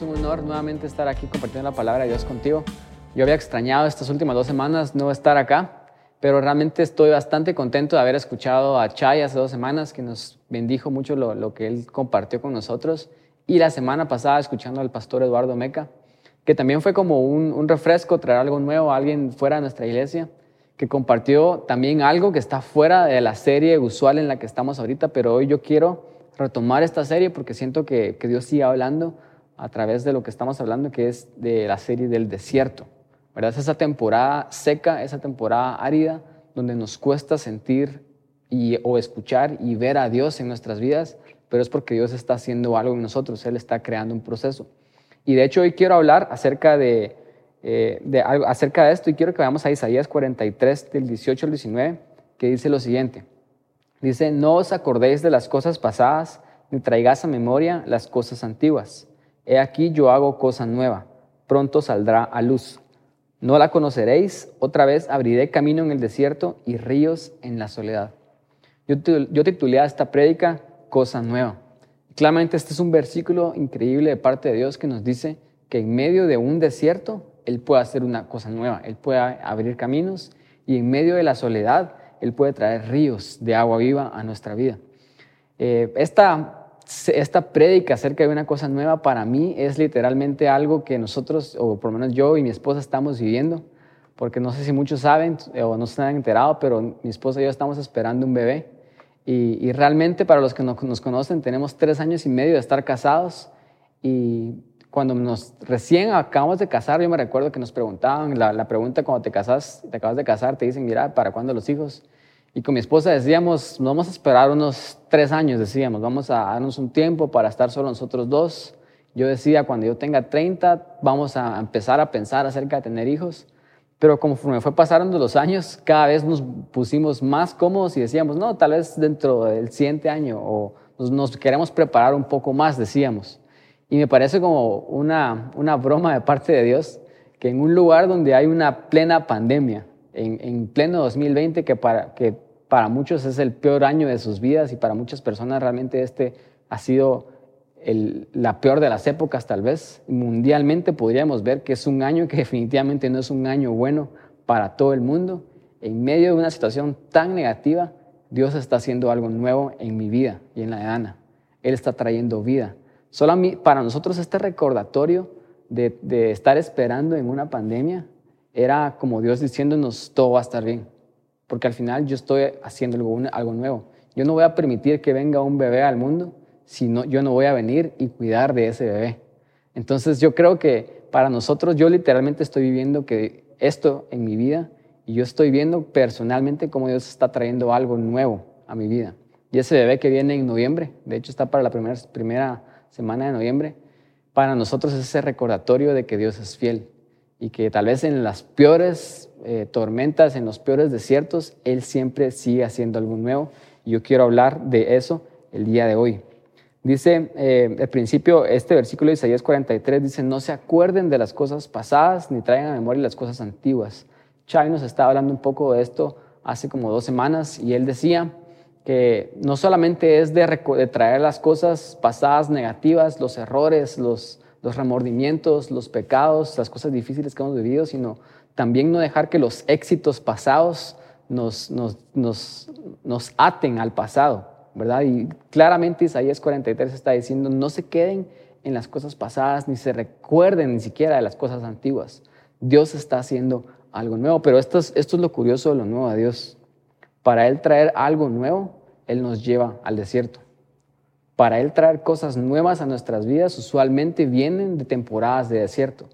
Es un honor nuevamente estar aquí compartiendo la palabra de Dios contigo. Yo había extrañado estas últimas dos semanas no estar acá, pero realmente estoy bastante contento de haber escuchado a Chay hace dos semanas, que nos bendijo mucho lo, lo que él compartió con nosotros, y la semana pasada escuchando al pastor Eduardo Meca, que también fue como un, un refresco, traer algo nuevo a alguien fuera de nuestra iglesia, que compartió también algo que está fuera de la serie usual en la que estamos ahorita, pero hoy yo quiero retomar esta serie porque siento que, que Dios sigue hablando a través de lo que estamos hablando, que es de la serie del desierto. ¿verdad? Es esa temporada seca, esa temporada árida, donde nos cuesta sentir y, o escuchar y ver a Dios en nuestras vidas, pero es porque Dios está haciendo algo en nosotros, Él está creando un proceso. Y de hecho hoy quiero hablar acerca de, eh, acerca de esto y quiero que vayamos a Isaías 43, del 18 al 19, que dice lo siguiente. Dice, no os acordéis de las cosas pasadas, ni traigáis a memoria las cosas antiguas. He aquí yo hago cosa nueva, pronto saldrá a luz. No la conoceréis, otra vez abriré camino en el desierto y ríos en la soledad. Yo, yo titulé esta prédica Cosa Nueva. Claramente este es un versículo increíble de parte de Dios que nos dice que en medio de un desierto Él puede hacer una cosa nueva, Él puede abrir caminos y en medio de la soledad Él puede traer ríos de agua viva a nuestra vida. Eh, esta esta prédica acerca de una cosa nueva para mí es literalmente algo que nosotros, o por lo menos yo y mi esposa estamos viviendo, porque no sé si muchos saben o no se han enterado, pero mi esposa y yo estamos esperando un bebé. Y, realmente para los que no, nos conocen, tenemos tres años y medio de estar casados y cuando nos recién acabamos de casar, yo me recuerdo que nos preguntaban, la, la pregunta cuando te casas, te acabas de casar, te dicen, mira, ¿para cuándo los hijos? Y con mi esposa decíamos, vamos a esperar unos tres años, decíamos, vamos a darnos un tiempo para estar solo nosotros dos. Yo decía, cuando yo tenga 30, vamos a empezar a pensar acerca de tener hijos. Pero conforme fue pasando los años, cada vez nos pusimos más cómodos y decíamos, no, tal vez dentro del siguiente año o nos, queremos preparar un poco más, decíamos. Y me parece como una, una broma de parte de Dios que en un lugar donde hay una plena pandemia, en, pleno 2020, que para, que para muchos es el peor año de sus vidas y para muchas personas realmente este ha sido la peor de las épocas tal vez. Mundialmente podríamos ver que es un año que definitivamente no es un año bueno para todo el mundo. En medio de una situación tan negativa, Dios está haciendo algo nuevo en mi vida y en la de Ana. Él está trayendo vida. Solo para nosotros este recordatorio de, de estar esperando en una pandemia era como Dios diciéndonos, todo va a estar bien, porque al final yo estoy haciendo algo, nuevo. Yo no voy a permitir que venga un bebé al mundo si no, yo no voy a venir y cuidar de ese bebé. Entonces yo creo que para nosotros, yo literalmente estoy viviendo que esto en mi vida y yo estoy viendo personalmente cómo Dios está trayendo algo nuevo a mi vida. Y ese bebé que viene en noviembre, de hecho está para la primera, primera semana de noviembre, para nosotros es ese recordatorio de que Dios es fiel y que tal vez en las peores eh, tormentas, en los peores desiertos, Él siempre sigue haciendo algo nuevo. Y yo quiero hablar de eso el día de hoy. Dice eh, el principio, este versículo de Isaías 43 dice, no se acuerden de las cosas pasadas ni traigan a memoria las cosas antiguas. Chay nos estaba hablando un poco de esto hace como dos semanas y él decía que no solamente es de traer las cosas pasadas negativas, los errores, los, los remordimientos, los pecados, las cosas difíciles que hemos vivido, sino también no dejar que los éxitos pasados nos, nos, nos, nos aten al pasado, ¿verdad? Y claramente Isaías 43 está diciendo, no se queden en las cosas pasadas, ni se recuerden ni siquiera de las cosas antiguas. Dios está haciendo algo nuevo, pero esto es, esto es lo curioso de lo nuevo de Dios. Para Él traer algo nuevo, Él nos lleva al desierto para Él traer cosas nuevas a nuestras vidas, usualmente vienen de temporadas de desierto.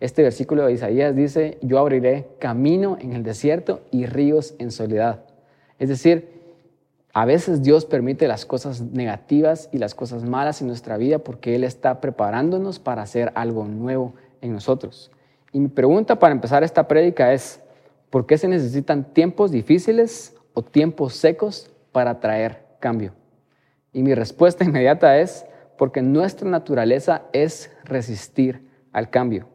Este versículo de Isaías dice, yo abriré camino en el desierto y ríos en soledad. Es decir, a veces Dios permite las cosas negativas y las cosas malas en nuestra vida porque Él está preparándonos para hacer algo nuevo en nosotros. Y mi pregunta para empezar esta prédica es, ¿por qué se necesitan tiempos difíciles o tiempos secos para traer cambio? Y mi respuesta inmediata es porque nuestra naturaleza es resistir al cambio.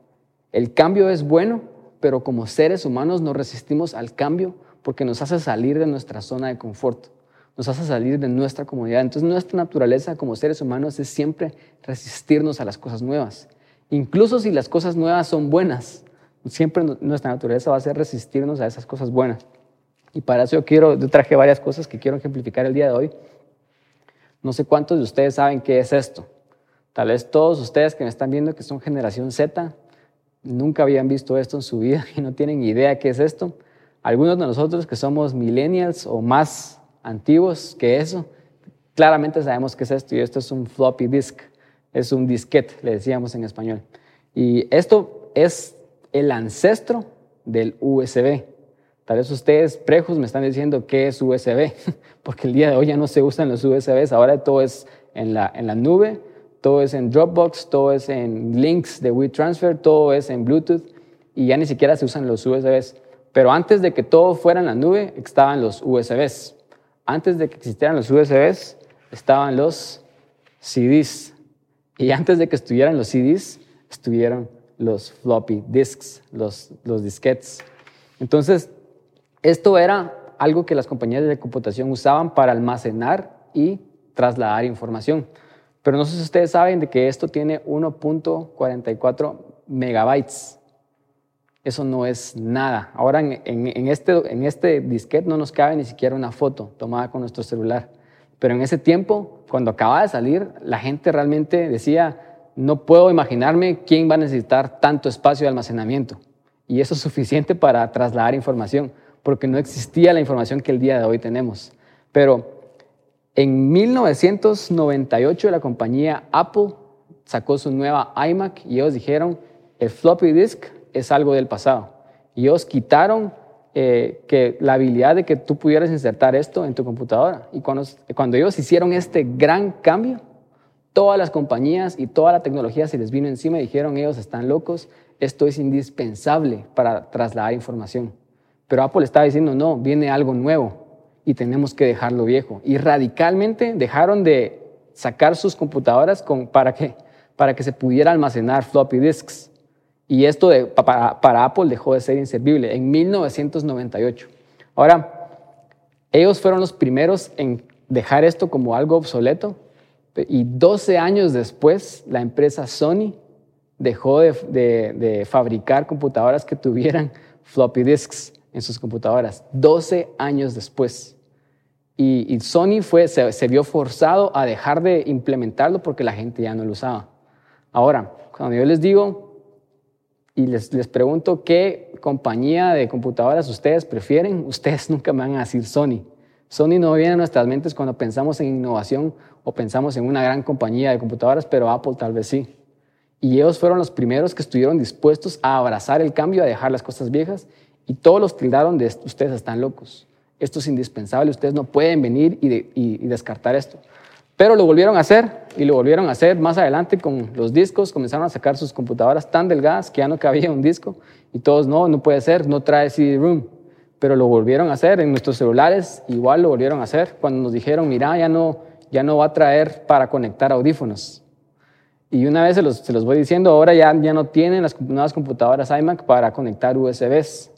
El cambio es bueno, pero como seres humanos no resistimos al cambio porque nos hace salir de nuestra zona de confort, nos hace salir de nuestra comodidad. Entonces nuestra naturaleza como seres humanos es siempre resistirnos a las cosas nuevas. Incluso si las cosas nuevas son buenas, siempre nuestra naturaleza va a ser resistirnos a esas cosas buenas. Y para eso yo quiero, yo traje varias cosas que quiero ejemplificar el día de hoy. No sé cuántos de ustedes saben qué es esto. Tal vez todos ustedes que me están viendo que son generación Z, nunca habían visto esto en su vida y no tienen idea qué es esto. Algunos de nosotros que somos millennials o más antiguos que eso, claramente sabemos qué es esto y esto es un floppy disk, es un disquete, le decíamos en español. Y esto es el ancestro del USB. Tal vez ustedes, prejos, me están diciendo qué es USB, porque el día de hoy ya no se usan los USBs, ahora todo es en la, en la nube, todo es en Dropbox, todo es en links de WeTransfer, todo es en Bluetooth y ya ni siquiera se usan los USBs. Pero antes de que todo fuera en la nube, estaban los USBs. Antes de que existieran los USBs, estaban los CDs. Y antes de que estuvieran los CDs, estuvieron los floppy disks, los, los disquetes. Entonces, esto era algo que las compañías de computación usaban para almacenar y trasladar información. Pero no sé si ustedes saben de que esto tiene 1.44 megabytes. Eso no es nada. Ahora en, este, en este disquete no nos cabe ni siquiera una foto tomada con nuestro celular. Pero en ese tiempo, cuando acaba de salir, la gente realmente decía, no puedo imaginarme quién va a necesitar tanto espacio de almacenamiento. Y eso es suficiente para trasladar información, porque no existía la información que el día de hoy tenemos. Pero en 1998 la compañía Apple sacó su nueva iMac y ellos dijeron, el floppy disk es algo del pasado. Y ellos quitaron eh, que la habilidad de que tú pudieras insertar esto en tu computadora. Y cuando, cuando ellos hicieron este gran cambio, todas las compañías y toda la tecnología se les vino encima y dijeron, ellos están locos, esto es indispensable para trasladar información. Pero Apple estaba diciendo, no, viene algo nuevo y tenemos que dejarlo viejo. Y radicalmente dejaron de sacar sus computadoras con, para, que, para que se pudiera almacenar floppy disks. Y esto de, para, Apple dejó de ser inservible en 1998. Ahora, ellos fueron los primeros en dejar esto como algo obsoleto y 12 años después la empresa Sony dejó de, de, fabricar computadoras que tuvieran floppy disks en sus computadoras. 12 años después. Y, Sony fue, se, se, vio forzado a dejar de implementarlo porque la gente ya no lo usaba. Ahora, cuando yo les digo y les, les pregunto qué compañía de computadoras ustedes prefieren, ustedes nunca me van a decir Sony. Sony no viene a nuestras mentes cuando pensamos en innovación o pensamos en una gran compañía de computadoras, pero Apple tal vez sí. Y ellos fueron los primeros que estuvieron dispuestos a abrazar el cambio, a dejar las cosas viejas, y todos los tildaron de ustedes están locos. Esto es indispensable, ustedes no pueden venir y, y descartar esto. Pero lo volvieron a hacer y lo volvieron a hacer más adelante con los discos. Comenzaron a sacar sus computadoras tan delgadas que ya no cabía un disco y todos, no, no puede ser, no trae CD-ROOM. Pero lo volvieron a hacer en nuestros celulares, igual lo volvieron a hacer cuando nos dijeron, mira, ya no, ya no va a traer para conectar audífonos. Y una vez se los, se los voy diciendo, ahora ya, ya no tienen las nuevas computadoras iMac para conectar USBs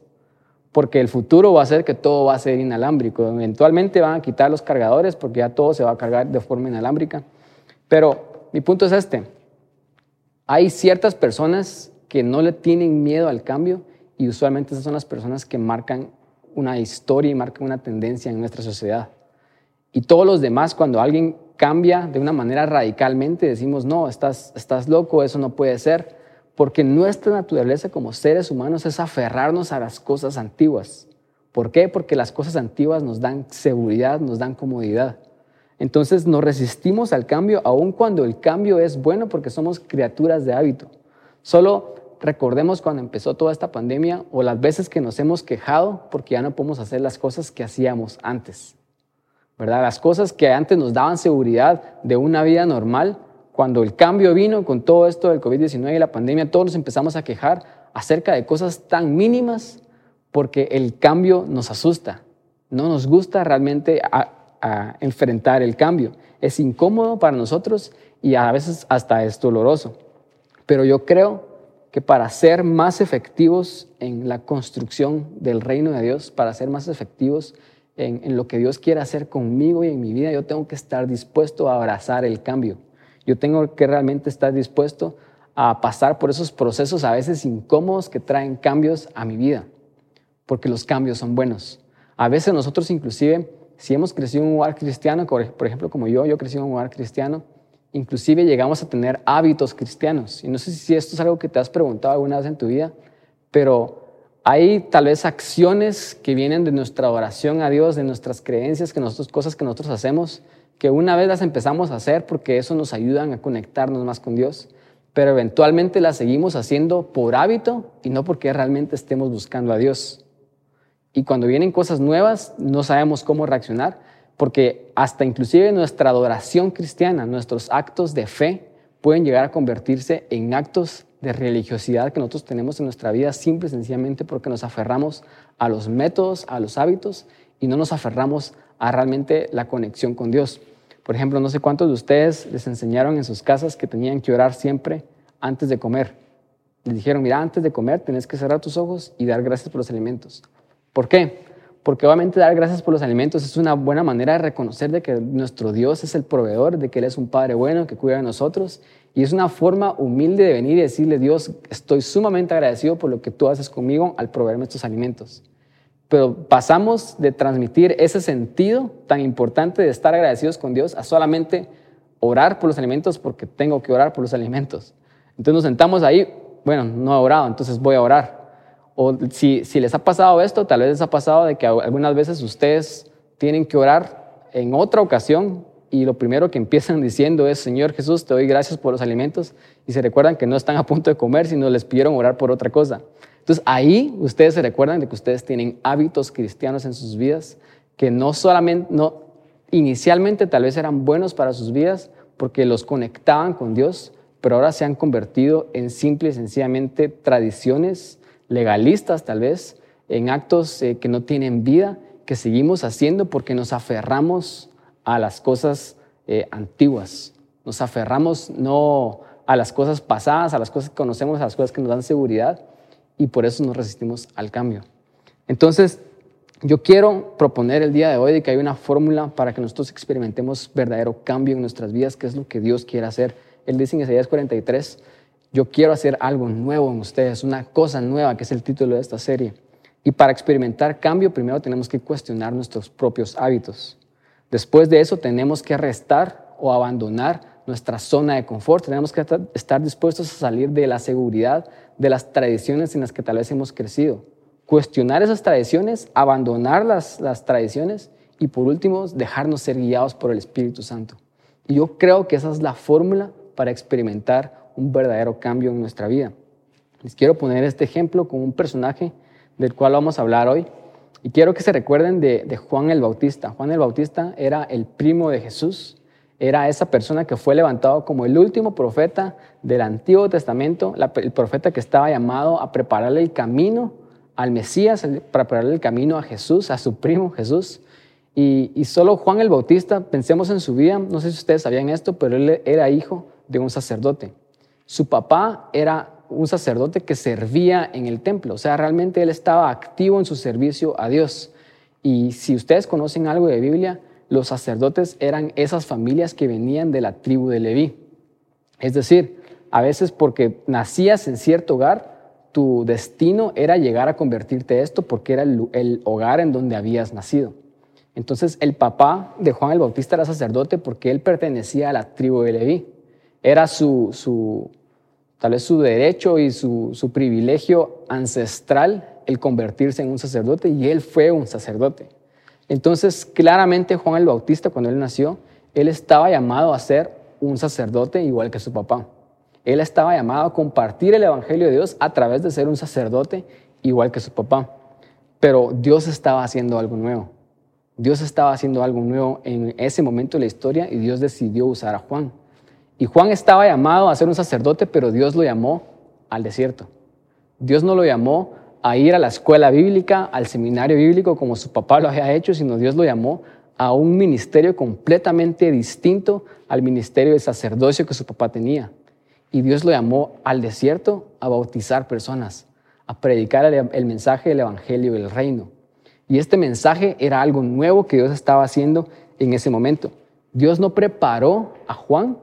porque el futuro va a ser que todo va a ser inalámbrico. Eventualmente van a quitar los cargadores porque ya todo se va a cargar de forma inalámbrica. Pero mi punto es este. Hay ciertas personas que no le tienen miedo al cambio y usualmente esas son las personas que marcan una historia y marcan una tendencia en nuestra sociedad. Y todos los demás, cuando alguien cambia de una manera radicalmente, decimos, no, estás, estás loco, eso no puede ser porque nuestra naturaleza como seres humanos es aferrarnos a las cosas antiguas. ¿Por qué? Porque las cosas antiguas nos dan seguridad, nos dan comodidad. Entonces nos resistimos al cambio aun cuando el cambio es bueno porque somos criaturas de hábito. Solo recordemos cuando empezó toda esta pandemia o las veces que nos hemos quejado porque ya no podemos hacer las cosas que hacíamos antes. ¿Verdad? Las cosas que antes nos daban seguridad de una vida normal, cuando el cambio vino con todo esto del COVID-19 y la pandemia, todos nos empezamos a quejar acerca de cosas tan mínimas porque el cambio nos asusta. No nos gusta realmente enfrentar el cambio. Es incómodo para nosotros y a veces hasta es doloroso. Pero yo creo que para ser más efectivos en la construcción del reino de Dios, para ser más efectivos en, en lo que Dios quiere hacer conmigo y en mi vida, yo tengo que estar dispuesto a abrazar el cambio yo tengo que realmente estar dispuesto a pasar por esos procesos a veces incómodos que traen cambios a mi vida, porque los cambios son buenos. A veces nosotros inclusive, si hemos crecido en un hogar cristiano, por ejemplo como yo, yo crecí en un hogar cristiano, inclusive llegamos a tener hábitos cristianos. Y no sé si esto es algo que te has preguntado alguna vez en tu vida, pero hay tal vez acciones que vienen de nuestra adoración a Dios, de nuestras creencias, que nosotros, cosas que nosotros hacemos, que una vez las empezamos a hacer porque eso nos ayuda a conectarnos más con Dios, pero eventualmente las seguimos haciendo por hábito y no porque realmente estemos buscando a Dios. Y cuando vienen cosas nuevas, no sabemos cómo reaccionar, porque hasta inclusive nuestra adoración cristiana, nuestros actos de fe, pueden llegar a convertirse en actos de religiosidad que nosotros tenemos en nuestra vida simple y sencillamente porque nos aferramos a los métodos, a los hábitos y no nos aferramos a realmente la conexión con Dios. Por ejemplo, no sé cuántos de ustedes les enseñaron en sus casas que tenían que orar siempre antes de comer. Les dijeron, mira, antes de comer tienes que cerrar tus ojos y dar gracias por los alimentos. ¿Por qué? Porque obviamente dar gracias por los alimentos es una buena manera de reconocer de que nuestro Dios es el proveedor, de que Él es un Padre bueno que cuida de nosotros. Y es una forma humilde de venir y decirle, Dios, estoy sumamente agradecido por lo que tú haces conmigo al proveerme estos alimentos. Pero pasamos de transmitir ese sentido tan importante de estar agradecidos con Dios a solamente orar por los alimentos porque tengo que orar por los alimentos. Entonces nos sentamos ahí, bueno, no he orado, entonces voy a orar o si, si les ha pasado esto, tal vez les ha pasado de que algunas veces ustedes tienen que orar en otra ocasión y lo primero que empiezan diciendo es, Señor Jesús, te doy gracias por los alimentos y se recuerdan que no están a punto de comer, sino les pidieron orar por otra cosa. Entonces ahí ustedes se recuerdan de que ustedes tienen hábitos cristianos en sus vidas que no solamente, no, inicialmente tal vez eran buenos para sus vidas porque los conectaban con Dios, pero ahora se han convertido en simple y sencillamente tradiciones legalistas tal vez, en actos eh, que no tienen vida, que seguimos haciendo porque nos aferramos a las cosas eh, antiguas, nos aferramos no a las cosas pasadas, a las cosas que conocemos, a las cosas que nos dan seguridad y por eso nos resistimos al cambio. Entonces, yo quiero proponer el día de hoy de que hay una fórmula para que nosotros experimentemos verdadero cambio en nuestras vidas, que es lo que Dios quiere hacer. Él dice en Isaías 43, yo quiero hacer algo nuevo en ustedes, una cosa nueva, que es el título de esta serie. Y para experimentar cambio, primero tenemos que cuestionar nuestros propios hábitos. Después de eso, tenemos que restar o abandonar nuestra zona de confort. Tenemos que estar dispuestos a salir de la seguridad, de las tradiciones en las que tal vez hemos crecido. Cuestionar esas tradiciones, abandonar las, las tradiciones y por último, dejarnos ser guiados por el Espíritu Santo. Y yo creo que esa es la fórmula para experimentar un verdadero cambio en nuestra vida. Les quiero poner este ejemplo con un personaje del cual vamos a hablar hoy. Y quiero que se recuerden de, Juan el Bautista. Juan el Bautista era el primo de Jesús, era esa persona que fue levantado como el último profeta del Antiguo Testamento, el profeta que estaba llamado a prepararle el camino al Mesías, para prepararle el camino a Jesús, a su primo Jesús. Y, y, solo Juan el Bautista, pensemos en su vida, no sé si ustedes sabían esto, pero él era hijo de un sacerdote. Su papá era un sacerdote que servía en el templo, o sea, realmente él estaba activo en su servicio a Dios. Y si ustedes conocen algo de Biblia, los sacerdotes eran esas familias que venían de la tribu de Leví. Es decir, a veces porque nacías en cierto hogar, tu destino era llegar a convertirte en esto porque era el, hogar en donde habías nacido. Entonces el papá de Juan el Bautista era sacerdote porque él pertenecía a la tribu de Leví. Era su, tal vez su derecho y su, privilegio ancestral el convertirse en un sacerdote y él fue un sacerdote. Entonces, claramente Juan el Bautista, cuando él nació, él estaba llamado a ser un sacerdote igual que su papá. Él estaba llamado a compartir el Evangelio de Dios a través de ser un sacerdote igual que su papá. Pero Dios estaba haciendo algo nuevo. Dios estaba haciendo algo nuevo en ese momento de la historia y Dios decidió usar a Juan. Y Juan estaba llamado a ser un sacerdote, pero Dios lo llamó al desierto. Dios no lo llamó a ir a la escuela bíblica, al seminario bíblico como su papá lo había hecho, sino Dios lo llamó a un ministerio completamente distinto al ministerio de sacerdocio que su papá tenía. Y Dios lo llamó al desierto a bautizar personas, a predicar el, mensaje del Evangelio del Reino. Y este mensaje era algo nuevo que Dios estaba haciendo en ese momento. Dios no preparó a Juan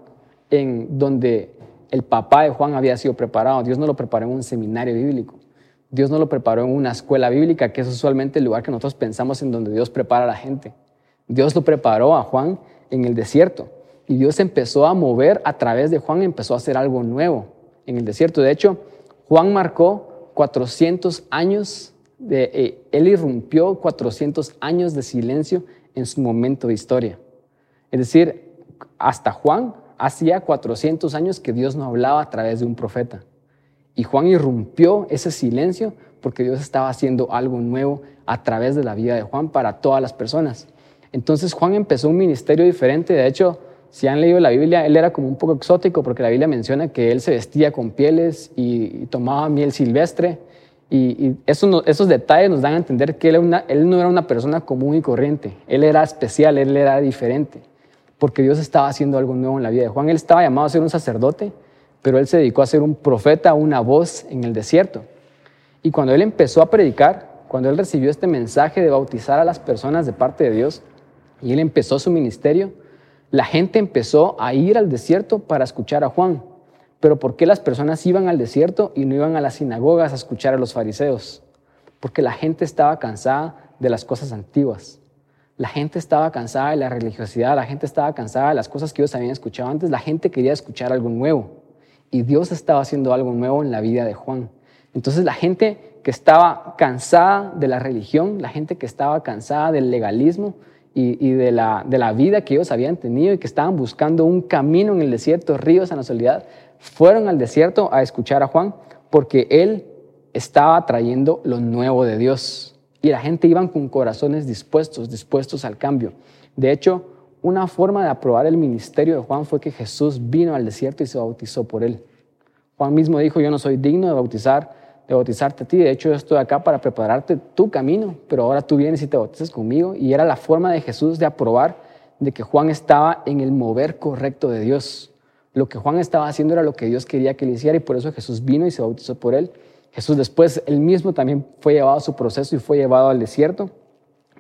en donde El papá de Juan había sido preparado. Dios no lo preparó en un seminario bíblico. Dios no lo preparó en una escuela bíblica, que es usualmente el lugar que nosotros pensamos en donde Dios prepara a la gente. Dios lo preparó a Juan en el desierto. Y Dios empezó a mover a través de Juan, empezó a hacer algo nuevo en el desierto. De hecho, Juan marcó 400 años, de, eh, él irrumpió 400 años de silencio en su momento de historia. Es decir, hasta Juan hacía 400 años que Dios no hablaba a través de un profeta. Y Juan irrumpió ese silencio porque Dios estaba haciendo algo nuevo a través de la vida de Juan para todas las personas. Entonces Juan empezó un ministerio diferente. De hecho, si han leído la Biblia, él era como un poco exótico porque la Biblia menciona que él se vestía con pieles y, tomaba miel silvestre. Y, esos, detalles nos dan a entender que él, él no era una persona común y corriente. Él era especial, él era diferente. Porque Dios estaba haciendo algo nuevo en la vida de Juan. Él estaba llamado a ser un sacerdote, pero él se dedicó a ser un profeta, una voz en el desierto. Y cuando él empezó a predicar, cuando él recibió este mensaje de bautizar a las personas de parte de Dios, y él empezó su ministerio, la gente empezó a ir al desierto para escuchar a Juan. Pero ¿por qué las personas iban al desierto y no iban a las sinagogas a escuchar a los fariseos? Porque la gente estaba cansada de las cosas antiguas. La gente estaba cansada de la religiosidad, la gente estaba cansada de las cosas que ellos habían escuchado antes, la gente quería escuchar algo nuevo. Y Dios estaba haciendo algo nuevo en la vida de Juan. Entonces la gente que estaba cansada de la religión, la gente que estaba cansada del legalismo, y, de, la, de, la, vida que ellos habían tenido y que estaban buscando un camino en el desierto, ríos en la soledad, fueron al desierto a escuchar a Juan porque él estaba trayendo lo nuevo de Dios. Y la gente iban con corazones dispuestos, dispuestos al cambio. De hecho, una forma de aprobar el ministerio de Juan fue que Jesús vino al desierto y se bautizó por él. Juan mismo dijo, yo no soy digno de bautizar de bautizarte a ti. De hecho, yo estoy acá para prepararte tu camino, pero ahora tú vienes y te bautizas conmigo. Y era la forma de Jesús de aprobar de que Juan estaba en el mover correcto de Dios. Lo que Juan estaba haciendo era lo que Dios quería que le hiciera y por eso Jesús vino y se bautizó por él. Jesús después, él mismo también fue llevado a su proceso y fue llevado al desierto.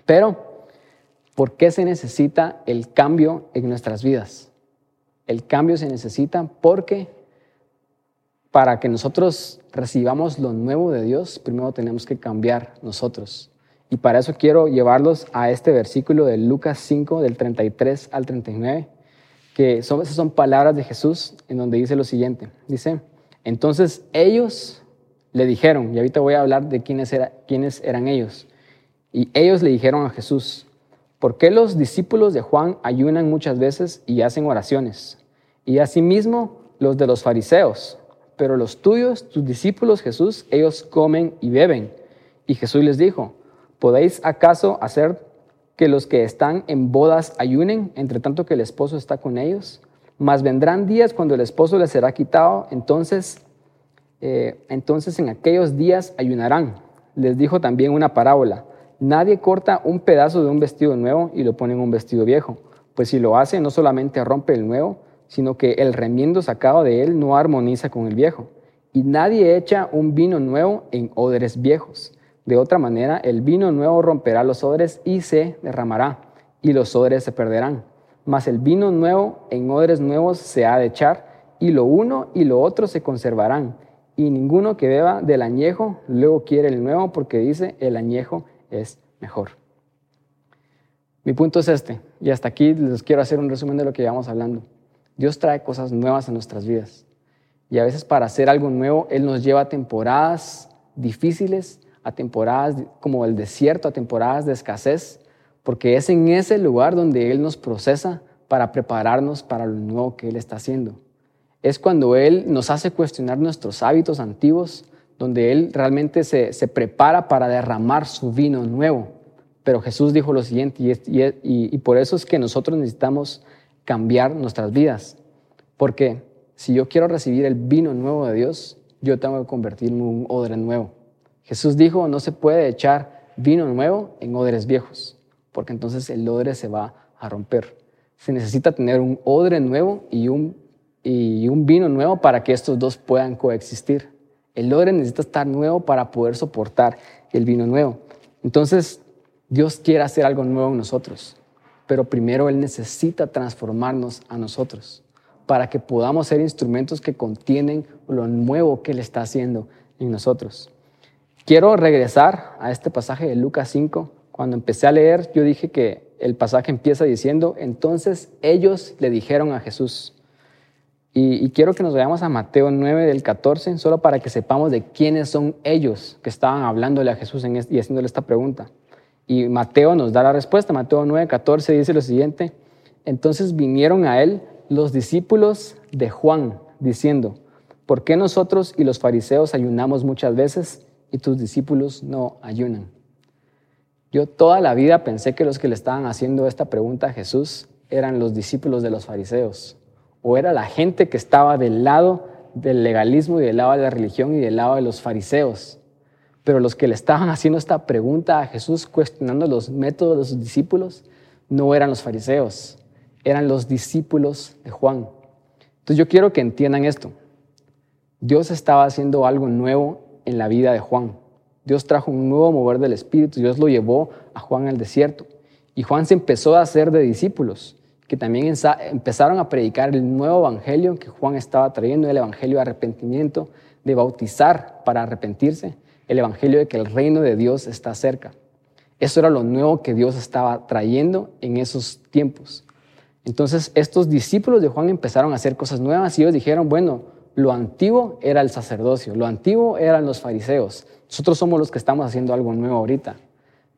Pero, ¿por qué se necesita el cambio en nuestras vidas? El cambio se necesita porque para que nosotros recibamos lo nuevo de Dios, primero tenemos que cambiar nosotros. Y para eso quiero llevarlos a este versículo de Lucas 5, del 33 al 39, que son, esas son palabras de Jesús en donde dice lo siguiente. Dice, entonces ellos le dijeron, y ahorita voy a hablar de quiénes, era, quiénes eran ellos, y ellos le dijeron a Jesús, ¿por qué los discípulos de Juan ayunan muchas veces y hacen oraciones? Y asimismo los de los fariseos pero los tuyos, tus discípulos Jesús, ellos comen y beben. Y Jesús les dijo, ¿podéis acaso hacer que los que están en bodas ayunen, entre tanto que el esposo está con ellos? Mas vendrán días cuando el esposo les será quitado, entonces, eh, entonces en aquellos días ayunarán. Les dijo también una parábola. Nadie corta un pedazo de un vestido nuevo y lo pone en un vestido viejo, pues si lo hace no solamente rompe el nuevo, sino que el remiendo sacado de él no armoniza con el viejo. Y nadie echa un vino nuevo en odres viejos. De otra manera, el vino nuevo romperá los odres y se derramará, y los odres se perderán. Mas el vino nuevo en odres nuevos se ha de echar, y lo uno y lo otro se conservarán. Y ninguno que beba del añejo luego quiere el nuevo, porque dice, el añejo es mejor. Mi punto es este, y hasta aquí les quiero hacer un resumen de lo que llevamos hablando. Dios trae cosas nuevas a nuestras vidas. Y a veces para hacer algo nuevo, Él nos lleva a temporadas difíciles, a temporadas como el desierto, a temporadas de escasez, porque es en ese lugar donde Él nos procesa para prepararnos para lo nuevo que Él está haciendo. Es cuando Él nos hace cuestionar nuestros hábitos antiguos, donde Él realmente se, prepara para derramar su vino nuevo. Pero Jesús dijo lo siguiente, y, por eso es que nosotros necesitamos cambiar nuestras vidas. Porque si yo quiero recibir el vino nuevo de Dios, yo tengo que convertirme en un odre nuevo. Jesús dijo, no se puede echar vino nuevo en odres viejos, porque entonces el odre se va a romper. Se necesita tener un odre nuevo y un vino nuevo para que estos dos puedan coexistir. El odre necesita estar nuevo para poder soportar el vino nuevo. Entonces, Dios quiere hacer algo nuevo en nosotros pero primero Él necesita transformarnos a nosotros. para que podamos ser instrumentos que contienen lo nuevo que Él está haciendo en nosotros. Quiero regresar a este pasaje de Lucas 5. Cuando empecé a leer, yo dije que el pasaje empieza diciendo, entonces ellos le dijeron a Jesús, y, quiero que nos vayamos a Mateo 9 del 14, solo para que sepamos de quiénes son ellos que estaban hablándole a Jesús y haciéndole esta pregunta. Y Mateo nos da la respuesta. Mateo 9, 14 dice lo siguiente. Entonces vinieron a él los discípulos de Juan, diciendo, ¿por qué nosotros y los fariseos ayunamos muchas veces y tus discípulos no ayunan? Yo toda la vida pensé que los que le estaban haciendo esta pregunta a Jesús eran los discípulos de los fariseos o era la gente que estaba del lado del legalismo y del lado de la religión y del lado de los fariseos. Pero los que le estaban haciendo esta pregunta a Jesús, cuestionando los métodos de sus discípulos, no eran los fariseos, eran los discípulos de Juan. Entonces yo quiero que entiendan esto. Dios estaba haciendo algo nuevo en la vida de Juan. Dios trajo un nuevo mover del Espíritu, Dios lo llevó a Juan al desierto. Y Juan se empezó a hacer de discípulos que también empezaron a predicar el nuevo evangelio que Juan estaba trayendo, el evangelio de arrepentimiento, de bautizar para arrepentirse, el evangelio de que el reino de Dios está cerca. Eso era lo nuevo que Dios estaba trayendo en esos tiempos. Entonces estos discípulos de Juan empezaron a hacer cosas nuevas y ellos dijeron, bueno, lo antiguo era el sacerdocio, lo antiguo eran los fariseos, nosotros somos los que estamos haciendo algo nuevo ahorita.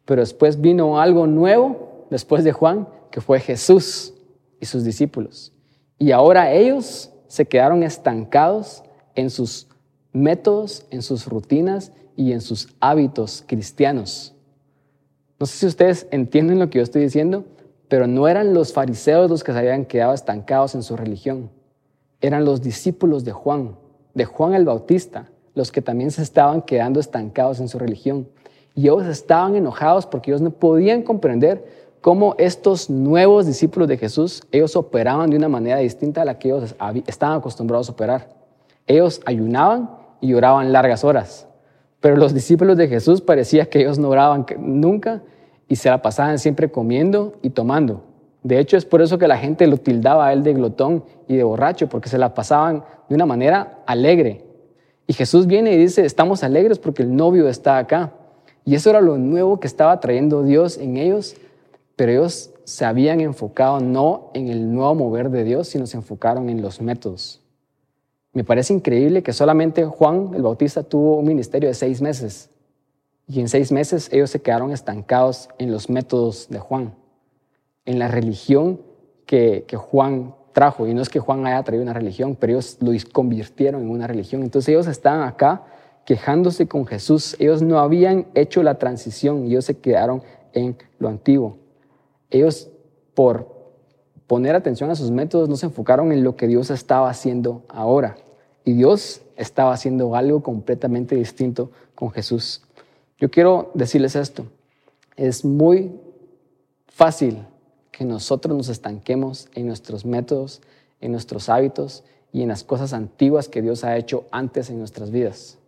Pero después vino algo nuevo, después de Juan, que fue Jesús y sus discípulos. Y ahora ellos se quedaron estancados en sus métodos, en sus rutinas y en sus hábitos cristianos. No sé si ustedes entienden lo que yo estoy diciendo, pero no eran los fariseos los que se habían quedado estancados en su religión. Eran los discípulos de Juan, de Juan el Bautista, los que también se estaban quedando estancados en su religión. Y ellos estaban enojados porque ellos no podían comprender cómo estos nuevos discípulos de Jesús, ellos operaban de una manera distinta a la que ellos estaban acostumbrados a operar. Ellos ayunaban y oraban largas horas, pero los discípulos de Jesús parecía que ellos no oraban nunca y se la pasaban siempre comiendo y tomando. De hecho, es por eso que la gente lo tildaba a él de glotón y de borracho, porque se la pasaban de una manera alegre. Y Jesús viene y dice, estamos alegres porque el novio está acá. Y eso era lo nuevo que estaba trayendo Dios en ellos pero ellos se habían enfocado no en el nuevo mover de Dios, sino se enfocaron en los métodos. Me parece increíble que solamente Juan el Bautista tuvo un ministerio de seis meses y en seis meses ellos se quedaron estancados en los métodos de Juan, en la religión que, Juan trajo. Y no es que Juan haya traído una religión, pero ellos lo convirtieron en una religión. Entonces ellos estaban acá quejándose con Jesús. Ellos no habían hecho la transición y ellos se quedaron en lo antiguo. Ellos, por poner atención a sus métodos, no se enfocaron en lo que Dios estaba haciendo ahora. Y Dios estaba haciendo algo completamente distinto con Jesús. Yo quiero decirles esto. Es muy fácil que nosotros nos estanquemos en nuestros métodos, en nuestros hábitos y en las cosas antiguas que Dios ha hecho antes en nuestras vidas.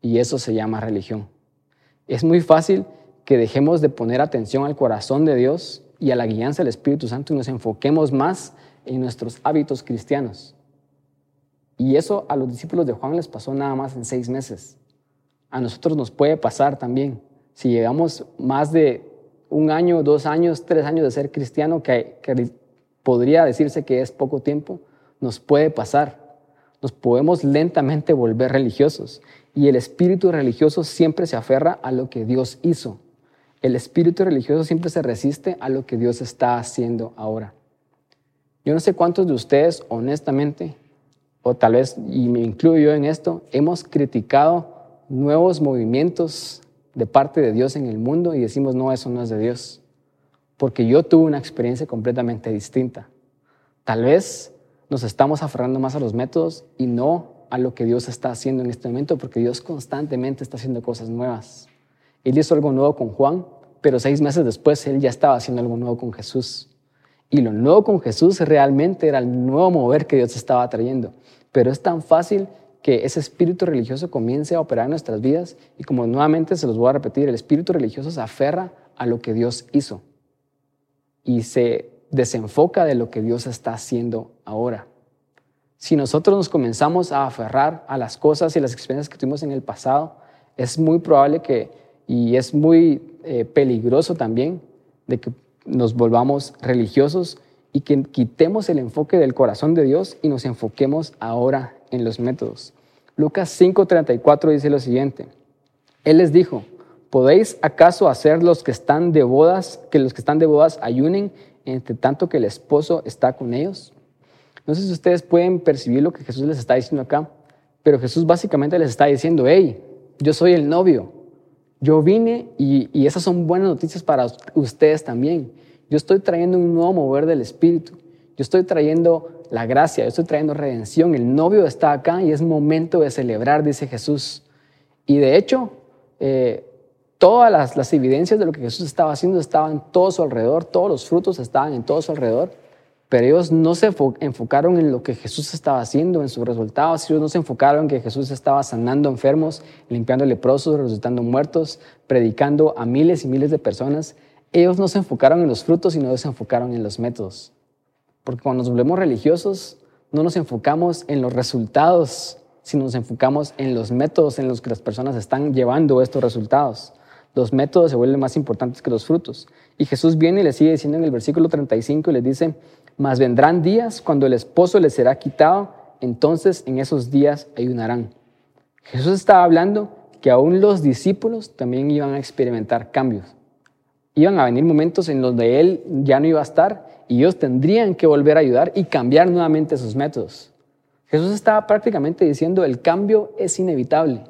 Y eso se llama religión. Es muy fácil que dejemos de poner atención al corazón de Dios y a la guianza del Espíritu Santo y nos enfoquemos más en nuestros hábitos cristianos. Y eso a los discípulos de Juan les pasó nada más en seis meses. A nosotros nos puede pasar también. Si llegamos más de un año, dos años, tres años de ser cristiano, que, que podría decirse que es poco tiempo, nos puede pasar. Nos podemos lentamente volver religiosos. Y el espíritu religioso siempre se aferra a lo que Dios hizo. El espíritu religioso siempre se resiste a lo que Dios está haciendo ahora. Yo no sé cuántos de ustedes, honestamente, o tal vez, y me incluyo yo en esto, hemos criticado nuevos movimientos de parte de Dios en el mundo y decimos, no, eso no es de Dios. Porque yo tuve una experiencia completamente distinta. Tal vez nos estamos aferrando más a los métodos y no a lo que Dios está haciendo en este momento, porque Dios constantemente está haciendo cosas nuevas. Él hizo algo nuevo con Juan, pero seis meses después él ya estaba haciendo algo nuevo con Jesús. Y lo nuevo con Jesús realmente era el nuevo mover que Dios estaba trayendo. Pero es tan fácil que ese espíritu religioso comience a operar en nuestras vidas y como nuevamente se los voy a repetir, el espíritu religioso se aferra a lo que Dios hizo y se desenfoca de lo que Dios está haciendo ahora. Si nosotros nos comenzamos a aferrar a las cosas y las experiencias que tuvimos en el pasado, es muy probable que, y es muy eh, peligroso también, de que nos volvamos religiosos y que quitemos el enfoque del corazón de Dios y nos enfoquemos ahora en los métodos. Lucas 5:34 dice lo siguiente. Él les dijo, ¿podéis acaso hacer los que están de bodas, que los que están de bodas ayunen entre tanto que el esposo está con ellos? No sé si ustedes pueden percibir lo que Jesús les está diciendo acá, pero Jesús básicamente les está diciendo, hey, yo soy el novio, yo vine y, y esas son buenas noticias para ustedes también. Yo estoy trayendo un nuevo mover del Espíritu. Yo estoy trayendo la gracia, yo estoy trayendo redención. El novio está acá y es momento de celebrar, dice Jesús. Y de hecho, eh, todas las, las, evidencias de lo que Jesús estaba haciendo estaban todo su alrededor, todos los frutos estaban en todo su alrededor pero ellos no se enfocaron en lo que Jesús estaba haciendo, en sus resultados, ellos no se enfocaron en que Jesús estaba sanando enfermos, limpiando leprosos, resucitando muertos, predicando a miles y miles de personas. Ellos no se enfocaron en los frutos, sino se enfocaron en los métodos. Porque cuando nos volvemos religiosos, no nos enfocamos en los resultados, sino nos enfocamos en los métodos en los que las personas están llevando estos resultados. Los métodos se vuelven más importantes que los frutos. Y Jesús viene y le sigue diciendo en el versículo 35 y les dice, mas vendrán días cuando el esposo les será quitado, entonces en esos días ayunarán. Jesús estaba hablando que aún los discípulos también iban a experimentar cambios. Iban a venir momentos en los de Él ya no iba a estar y ellos tendrían que volver a ayudar y cambiar nuevamente sus métodos. Jesús estaba prácticamente diciendo el cambio es inevitable.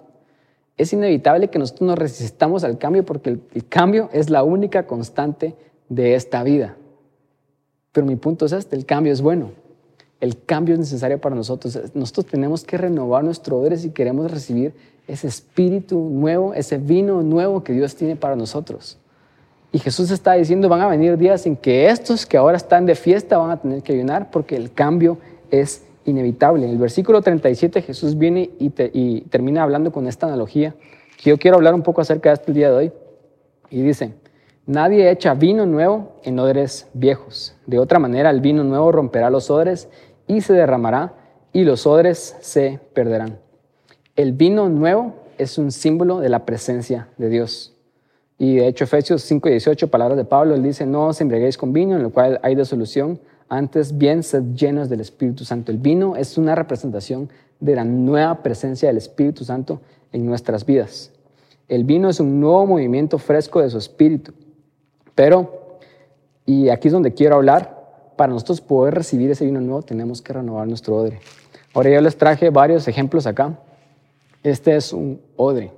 Es inevitable que nosotros nos resistamos al cambio porque el cambio es la única constante de esta vida. Pero mi punto es este, el cambio es bueno. El cambio es necesario para nosotros. Nosotros tenemos que renovar nuestro odre si queremos recibir ese espíritu nuevo, ese vino nuevo que Dios tiene para nosotros. Y Jesús está diciendo, van a venir días en que estos que ahora están de fiesta van a tener que ayunar porque el cambio es inevitable. En el versículo 37 Jesús viene y, termina hablando con esta analogía, que yo quiero hablar un poco acerca de este día de hoy. Y dice, Nadie echa vino nuevo en odres viejos. De otra manera, el vino nuevo romperá los odres y se derramará y los odres se perderán. El vino nuevo es un símbolo de la presencia de Dios. Y de hecho, Efesios 5 y 18, palabras de Pablo, él dice, no os embriaguéis con vino, en lo cual hay desolución, antes bien sed llenos del Espíritu Santo. El vino es una representación de la nueva presencia del Espíritu Santo en nuestras vidas. El vino es un nuevo movimiento fresco de su espíritu pero, y aquí es donde quiero hablar, para nosotros poder recibir ese vino nuevo tenemos que renovar nuestro odre. Ahora yo les traje varios ejemplos acá. Este es un odre.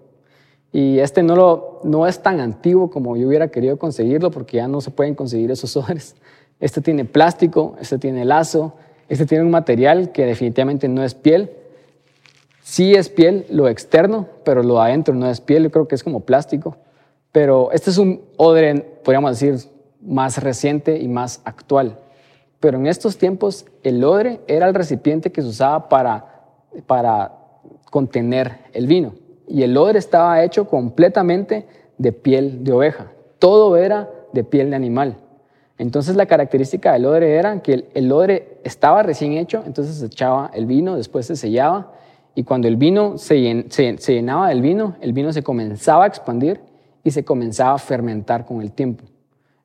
Y este no, lo, no es tan antiguo como yo hubiera querido conseguirlo porque ya no se pueden conseguir esos odres. Este tiene plástico, este tiene lazo, este tiene un material que definitivamente no es piel. Sí es piel lo externo, pero lo adentro no es piel, yo creo que es como plástico. Pero este es un odre, podríamos decir, más reciente y más actual. Pero en estos tiempos el odre era el recipiente que se usaba para, para contener el vino. Y el odre estaba hecho completamente de piel de oveja. Todo era de piel de animal. Entonces la característica del odre era que el, odre estaba recién hecho, entonces se echaba el vino, después se sellaba y cuando el vino se, se llenaba del vino, el vino se comenzaba a expandir y se comenzaba a fermentar con el tiempo.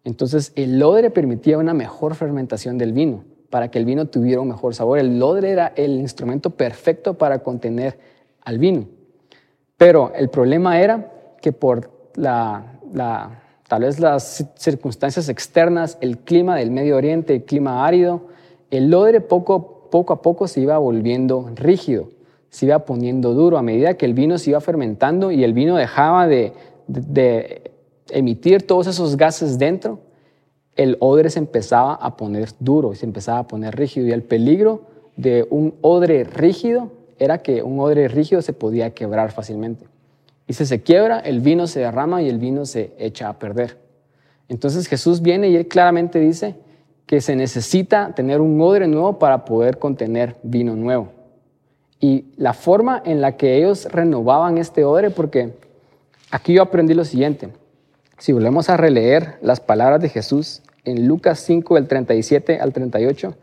Entonces el lodre permitía una mejor fermentación del vino para que el vino tuviera un mejor sabor. El lodre era el instrumento perfecto para contener al vino. Pero el problema era que por la, tal vez las circunstancias externas, el clima del Medio Oriente, el clima árido, el lodre poco, poco a poco se iba volviendo rígido, se iba poniendo duro a medida que el vino se iba fermentando y el vino dejaba de, de, emitir todos esos gases dentro, el odre se empezaba a poner duro, se empezaba a poner rígido. Y el peligro de un odre rígido era que un odre rígido se podía quebrar fácilmente. Y si se quiebra, el vino se derrama y el vino se echa a perder. Entonces Jesús viene y él claramente dice que se necesita tener un odre nuevo para poder contener vino nuevo. Y la forma en la que ellos renovaban este odre, porque Aquí yo aprendí lo siguiente. Si volvemos a releer las palabras de Jesús en Lucas 5, del 37 al 38,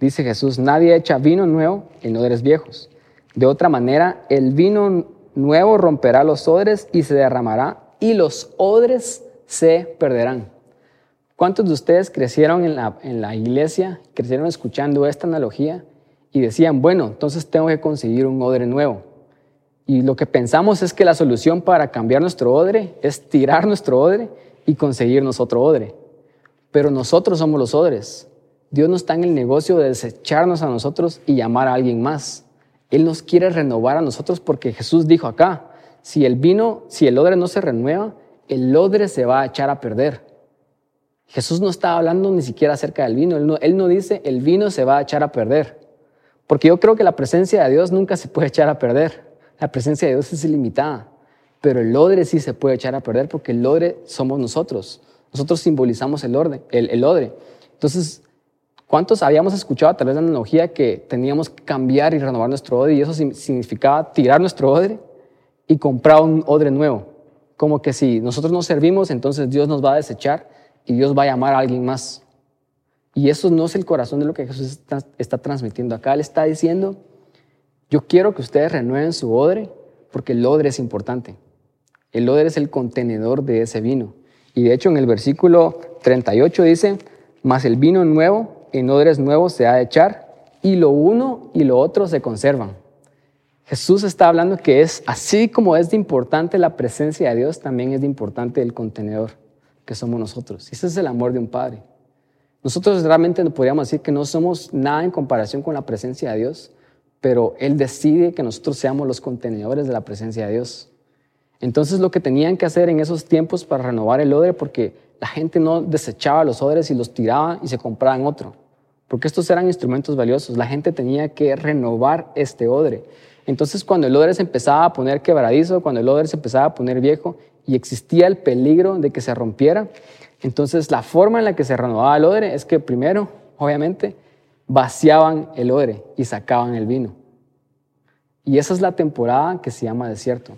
Dice Jesús, nadie echa vino nuevo en odres viejos. De otra manera, el vino nuevo romperá los odres y se derramará y los odres se perderán. ¿Cuántos de ustedes crecieron en la, en la iglesia, crecieron escuchando esta analogía y decían, bueno, entonces tengo que conseguir un odre nuevo? Y lo que pensamos es que la solución para cambiar nuestro odre es tirar nuestro odre y conseguirnos otro odre. Pero nosotros somos los odres. Dios no está en el negocio de desecharnos a nosotros y llamar a alguien más. Él nos quiere renovar a nosotros porque Jesús dijo acá, si el vino, si el odre no se renueva, el odre se va a echar a perder. Jesús no está hablando ni siquiera acerca del vino. Él no, él no dice el vino se va a echar a perder. Porque yo creo que la presencia de Dios nunca se puede echar a perder. La presencia de Dios es ilimitada. Pero el odre sí se puede echar a perder porque el odre somos nosotros. Nosotros simbolizamos el, orden, el, el odre. Entonces, ¿cuántos habíamos escuchado través de la analogía que teníamos que cambiar y renovar nuestro odre? Y eso significaba tirar nuestro odre y comprar un odre nuevo. Como que si nosotros no servimos, entonces Dios nos va a desechar y Dios va a llamar a alguien más. Y eso no es el corazón de lo que Jesús está, está transmitiendo acá. Él está diciendo, yo quiero que ustedes renueven su odre porque el odre es importante. El odre es el contenedor de ese vino. Y de hecho en el versículo 38 dice, mas el vino nuevo en odres nuevos se ha de echar y lo uno y lo otro se conservan. Jesús está hablando que es así como es de importante la presencia de Dios, también es de importante el contenedor que somos nosotros. Y ese es el amor de un padre. Nosotros realmente podríamos decir que no somos nada en comparación con la presencia de Dios, pero Él decide que nosotros seamos los contenedores de la presencia de Dios. Entonces lo que tenían que hacer en esos tiempos para renovar el odre, porque la gente no desechaba los odres y los tiraba y se compraban otro, porque estos eran instrumentos valiosos, la gente tenía que renovar este odre. Entonces cuando el odre se empezaba a poner quebradizo, cuando el odre se empezaba a poner viejo y existía el peligro de que se rompiera, entonces la forma en la que se renovaba el odre es que primero, obviamente, vaciaban el odre y sacaban el vino. Y esa es la temporada que se llama desierto.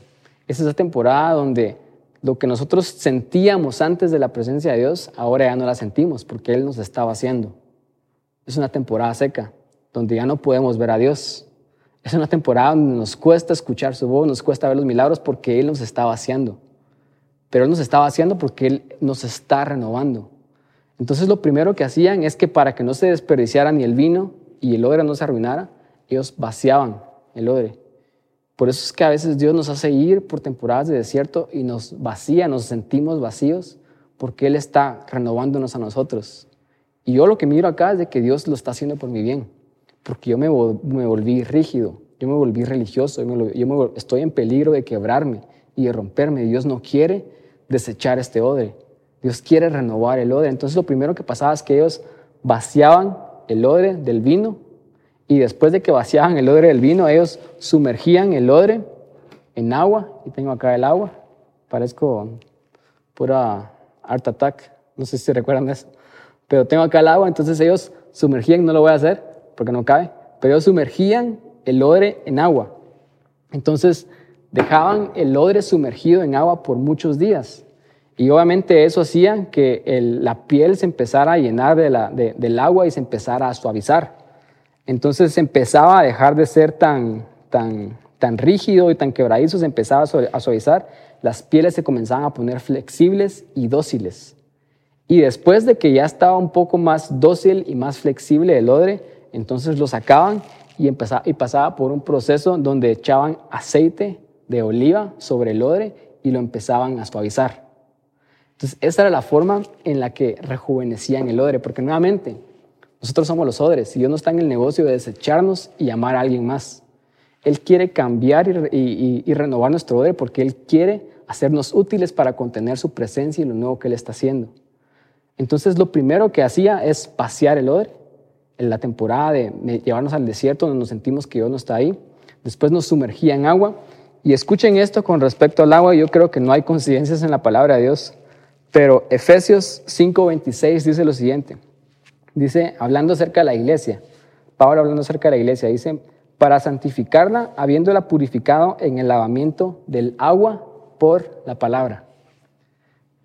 Esa es la temporada donde lo que nosotros sentíamos antes de la presencia de Dios, ahora ya no la sentimos porque Él nos estaba haciendo. Es una temporada seca, donde ya no podemos ver a Dios. Es una temporada donde nos cuesta escuchar su voz, nos cuesta ver los milagros porque Él nos está vaciando. Pero Él nos está vaciando porque Él nos está renovando. Entonces lo primero que hacían es que para que no se desperdiciara ni el vino y el odre no se arruinara, ellos vaciaban el odre por eso es que a veces Dios nos hace ir por temporadas de desierto y nos vacía, nos sentimos vacíos, porque Él está renovándonos a nosotros. Y yo lo que miro acá es de que Dios lo está haciendo por mi bien, porque yo me, volví rígido, yo me volví religioso, yo, estoy en peligro de quebrarme y de romperme. Dios no quiere desechar este odre, Dios quiere renovar el odre. Entonces lo primero que pasaba es que ellos vaciaban el odre del vino y después de que vaciaban el odre del vino, ellos sumergían el odre en agua. Y tengo acá el agua. Parezco pura Art Attack. No sé si recuerdan eso. Pero tengo acá el agua. Entonces ellos sumergían, no lo voy a hacer porque no cabe, pero ellos sumergían el odre en agua. Entonces dejaban el odre sumergido en agua por muchos días. Y obviamente eso hacía que la piel se empezara a llenar del agua y se empezara a suavizar. Entonces empezaba a dejar de ser tan, tan, tan rígido y tan quebradizo, se empezaba a suavizar, las pieles se comenzaban a poner flexibles y dóciles. Y después de que ya estaba un poco más dócil y más flexible el odre, entonces lo sacaban y, empezaba, y pasaba por un proceso donde echaban aceite de oliva sobre el odre y lo empezaban a suavizar. Entonces, esa era la forma en la que rejuvenecían el odre, porque nuevamente, nosotros somos los odres y Dios no está en el negocio de desecharnos y amar a alguien más. Él quiere cambiar y, renovar nuestro odre porque Él quiere hacernos útiles para contener su presencia y lo nuevo que Él está haciendo. Entonces lo primero que hacía es pasear el odre en la temporada de llevarnos al desierto donde nos sentimos que Dios no está ahí. Después nos sumergía en agua. Y escuchen esto con respecto al agua, yo creo que no hay coincidencias en la palabra de Dios, pero Efesios 5:26 dice lo siguiente dice, hablando acerca de la iglesia, Pablo hablando acerca de la iglesia, dice, para santificarla, habiéndola purificado en el lavamiento del agua por la palabra.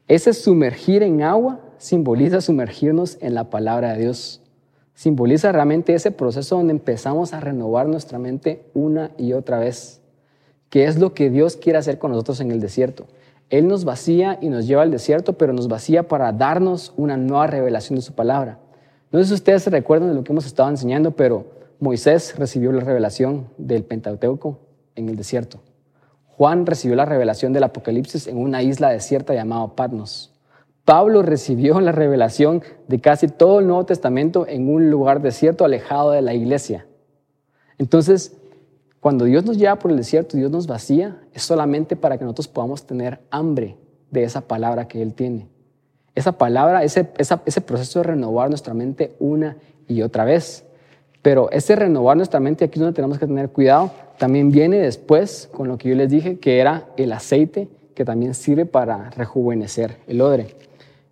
Ese sumergir en agua simboliza sumergirnos en la palabra de Dios. Simboliza realmente ese proceso donde empezamos a renovar nuestra mente una y otra vez, que es lo que Dios quiere hacer con nosotros en el desierto. Él nos vacía y nos lleva al desierto, pero nos vacía para darnos una nueva revelación de su palabra. No sé si ustedes se recuerdan de lo que hemos estado enseñando, pero Moisés recibió la revelación del Pentateuco en el desierto. Juan recibió la revelación del Apocalipsis en una isla desierta llamada Patmos. Pablo recibió la revelación de casi todo el Nuevo Testamento en un lugar desierto alejado de la iglesia. Entonces, cuando Dios nos lleva por el desierto, Dios nos vacía, es solamente para que nosotros podamos tener hambre de esa palabra que Él tiene. Esa palabra, ese, ese proceso de renovar nuestra mente una y otra vez. Pero ese renovar nuestra mente, aquí es donde tenemos que tener cuidado, también viene después con lo que yo les dije, que era el aceite, que también sirve para rejuvenecer el odre.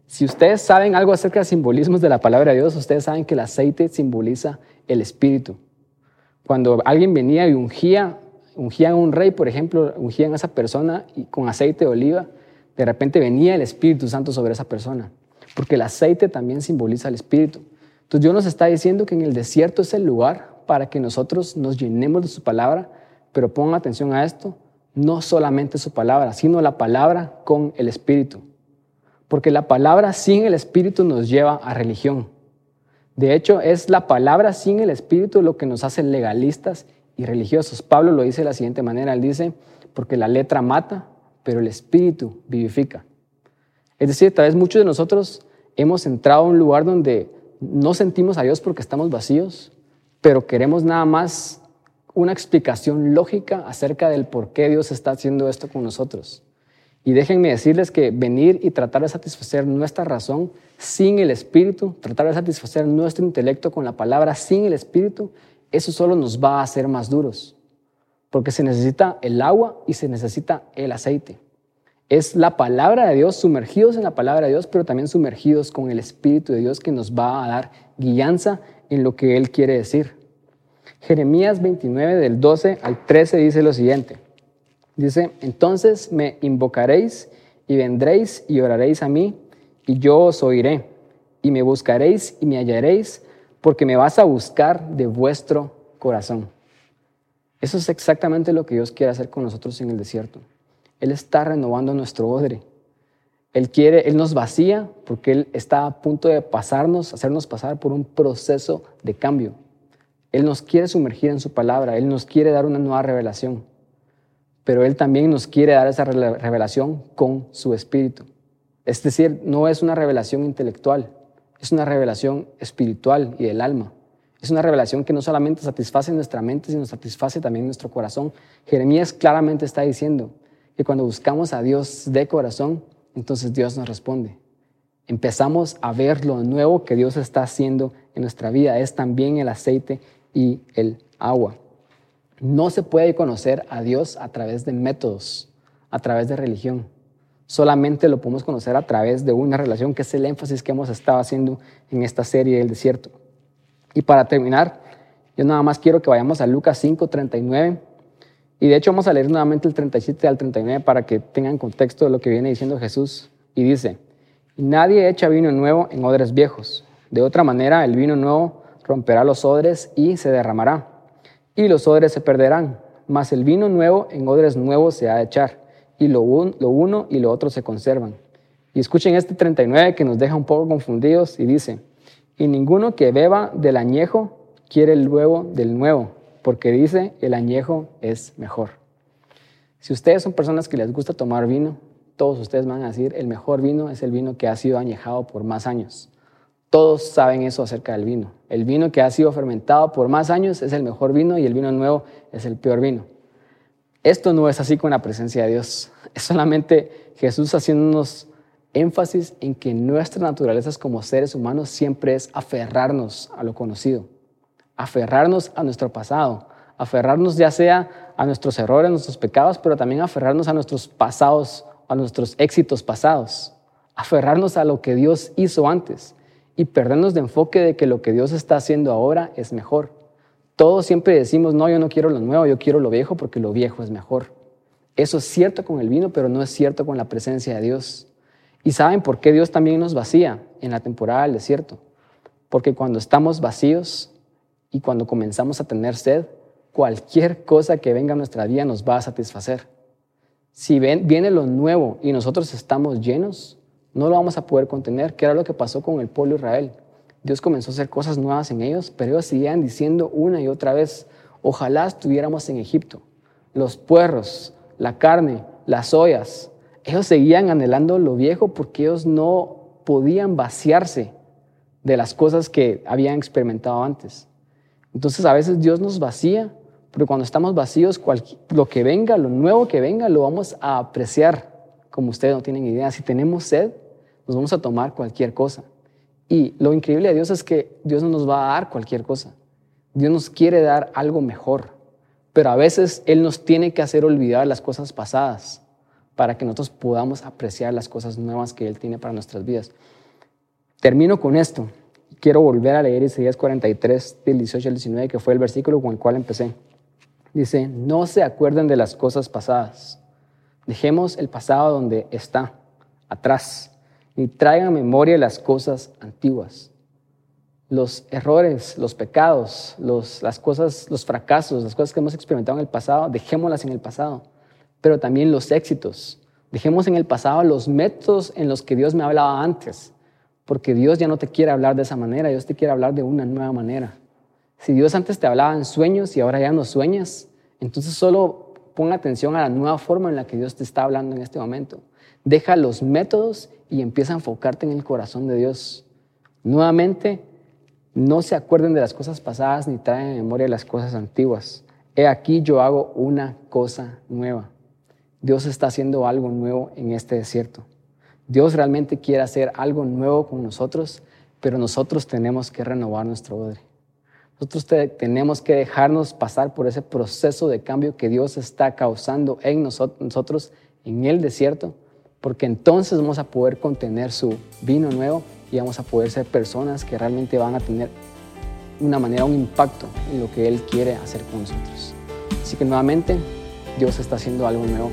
Si ustedes saben algo acerca de simbolismos de la palabra de Dios, ustedes saben que el aceite simboliza el espíritu. Cuando alguien venía y ungía, ungían a un rey, por ejemplo, ungían a esa persona y con aceite de oliva, de repente venía el Espíritu Santo sobre esa persona, porque el aceite también simboliza el Espíritu. Entonces Dios nos está diciendo que en el desierto es el lugar para que nosotros nos llenemos de su palabra, pero pongan atención a esto, no solamente su palabra, sino la palabra con el Espíritu. Porque la palabra sin el Espíritu nos lleva a religión. De hecho, es la palabra sin el Espíritu lo que nos hace legalistas y religiosos. Pablo lo dice de la siguiente manera, él dice, porque la letra mata, pero el Espíritu vivifica. Es decir, tal vez muchos de nosotros hemos entrado a un lugar donde no sentimos a Dios porque estamos vacíos, pero queremos nada más una explicación lógica acerca del por qué Dios está haciendo esto con nosotros. Y déjenme decirles que venir y tratar de satisfacer nuestra razón sin el Espíritu, tratar de satisfacer nuestro intelecto con la palabra sin el Espíritu, eso solo nos va a hacer más duros porque se necesita el agua y se necesita el aceite. Es la palabra de Dios, sumergidos en la palabra de Dios, pero también sumergidos con el Espíritu de Dios que nos va a dar guianza en lo que Él quiere decir. Jeremías 29 del 12 al 13 dice lo siguiente. Dice, entonces me invocaréis y vendréis y oraréis a mí y yo os oiré y me buscaréis y me hallaréis porque me vas a buscar de vuestro corazón. Eso es exactamente lo que Dios quiere hacer con nosotros en el desierto. Él está renovando nuestro odre. Él quiere, Él nos vacía porque Él está a punto de pasarnos, hacernos pasar por un proceso de cambio. Él nos quiere sumergir en su palabra, Él nos quiere dar una nueva revelación, pero Él también nos quiere dar esa revelación con su espíritu. Es decir, no es una revelación intelectual, es una revelación espiritual y del alma. Es una revelación que no solamente satisface nuestra mente, sino satisface también nuestro corazón. Jeremías claramente está diciendo que cuando buscamos a Dios de corazón, entonces Dios nos responde. Empezamos a ver lo nuevo que Dios está haciendo en nuestra vida. Es también el aceite y el agua. No se puede conocer a Dios a través de métodos, a través de religión. Solamente lo podemos conocer a través de una relación, que es el énfasis que hemos estado haciendo en esta serie del desierto. Y para terminar, yo nada más quiero que vayamos a Lucas 5, 39. Y de hecho vamos a leer nuevamente el 37 al 39 para que tengan contexto de lo que viene diciendo Jesús. Y dice, nadie echa vino nuevo en odres viejos. De otra manera, el vino nuevo romperá los odres y se derramará. Y los odres se perderán. Mas el vino nuevo en odres nuevos se ha de echar. Y lo, lo uno y lo otro se conservan. Y escuchen este 39 que nos deja un poco confundidos y dice, y ninguno que beba del añejo quiere el nuevo del nuevo, porque dice, el añejo es mejor. Si ustedes son personas que les gusta tomar vino, todos ustedes van a decir, el mejor vino es el vino que ha sido añejado por más años. Todos saben eso acerca del vino. El vino que ha sido fermentado por más años es el mejor vino y el vino nuevo es el peor vino. Esto no es así con la presencia de Dios. Es solamente Jesús haciéndonos énfasis en que nuestra naturaleza como seres humanos siempre es aferrarnos a lo conocido, aferrarnos a nuestro pasado, aferrarnos ya sea a nuestros errores, a nuestros pecados, pero también aferrarnos a nuestros pasados, a nuestros éxitos pasados, aferrarnos a lo que Dios hizo antes y perdernos de enfoque de que lo que Dios está haciendo ahora es mejor. Todos siempre decimos, no, yo no quiero lo nuevo, yo quiero lo viejo porque lo viejo es mejor. Eso es cierto con el vino, pero no es cierto con la presencia de Dios. ¿Y saben por qué Dios también nos vacía en la temporada del desierto? Porque cuando estamos vacíos y cuando comenzamos a tener sed, cualquier cosa que venga a nuestra vida nos va a satisfacer. Si viene lo nuevo y nosotros estamos llenos, no lo vamos a poder contener, que era lo que pasó con el pueblo Israel. Dios comenzó a hacer cosas nuevas en ellos, pero ellos seguían diciendo una y otra vez, ojalá estuviéramos en Egipto. Los puerros, la carne, las ollas, ellos seguían anhelando lo viejo porque ellos no podían vaciarse de las cosas que habían experimentado antes. Entonces a veces Dios nos vacía, pero cuando estamos vacíos, lo que venga, lo nuevo que venga, lo vamos a apreciar como ustedes no tienen idea. Si tenemos sed, nos vamos a tomar cualquier cosa. Y lo increíble de Dios es que Dios no nos va a dar cualquier cosa. Dios nos quiere dar algo mejor. Pero a veces Él nos tiene que hacer olvidar las cosas pasadas para que nosotros podamos apreciar las cosas nuevas que Él tiene para nuestras vidas. Termino con esto. Quiero volver a leer Isaías 43, del 18 al 19, que fue el versículo con el cual empecé. Dice, no se acuerden de las cosas pasadas. Dejemos el pasado donde está, atrás, y traigan a memoria las cosas antiguas. Los errores, los pecados, los, las cosas, los fracasos, las cosas que hemos experimentado en el pasado, dejémoslas en el pasado. Pero también los éxitos. Dejemos en el pasado los métodos en los que Dios me hablaba antes. Porque Dios ya no te quiere hablar de esa manera, Dios te quiere hablar de una nueva manera. Si Dios antes te hablaba en sueños y ahora ya no sueñas, entonces solo pon atención a la nueva forma en la que Dios te está hablando en este momento. Deja los métodos y empieza a enfocarte en el corazón de Dios. Nuevamente, no se acuerden de las cosas pasadas ni traen en memoria las cosas antiguas. He aquí yo hago una cosa nueva. Dios está haciendo algo nuevo en este desierto. Dios realmente quiere hacer algo nuevo con nosotros, pero nosotros tenemos que renovar nuestro odre. Nosotros tenemos que dejarnos pasar por ese proceso de cambio que Dios está causando en nosotros en el desierto, porque entonces vamos a poder contener su vino nuevo y vamos a poder ser personas que realmente van a tener una manera, un impacto en lo que Él quiere hacer con nosotros. Así que nuevamente, Dios está haciendo algo nuevo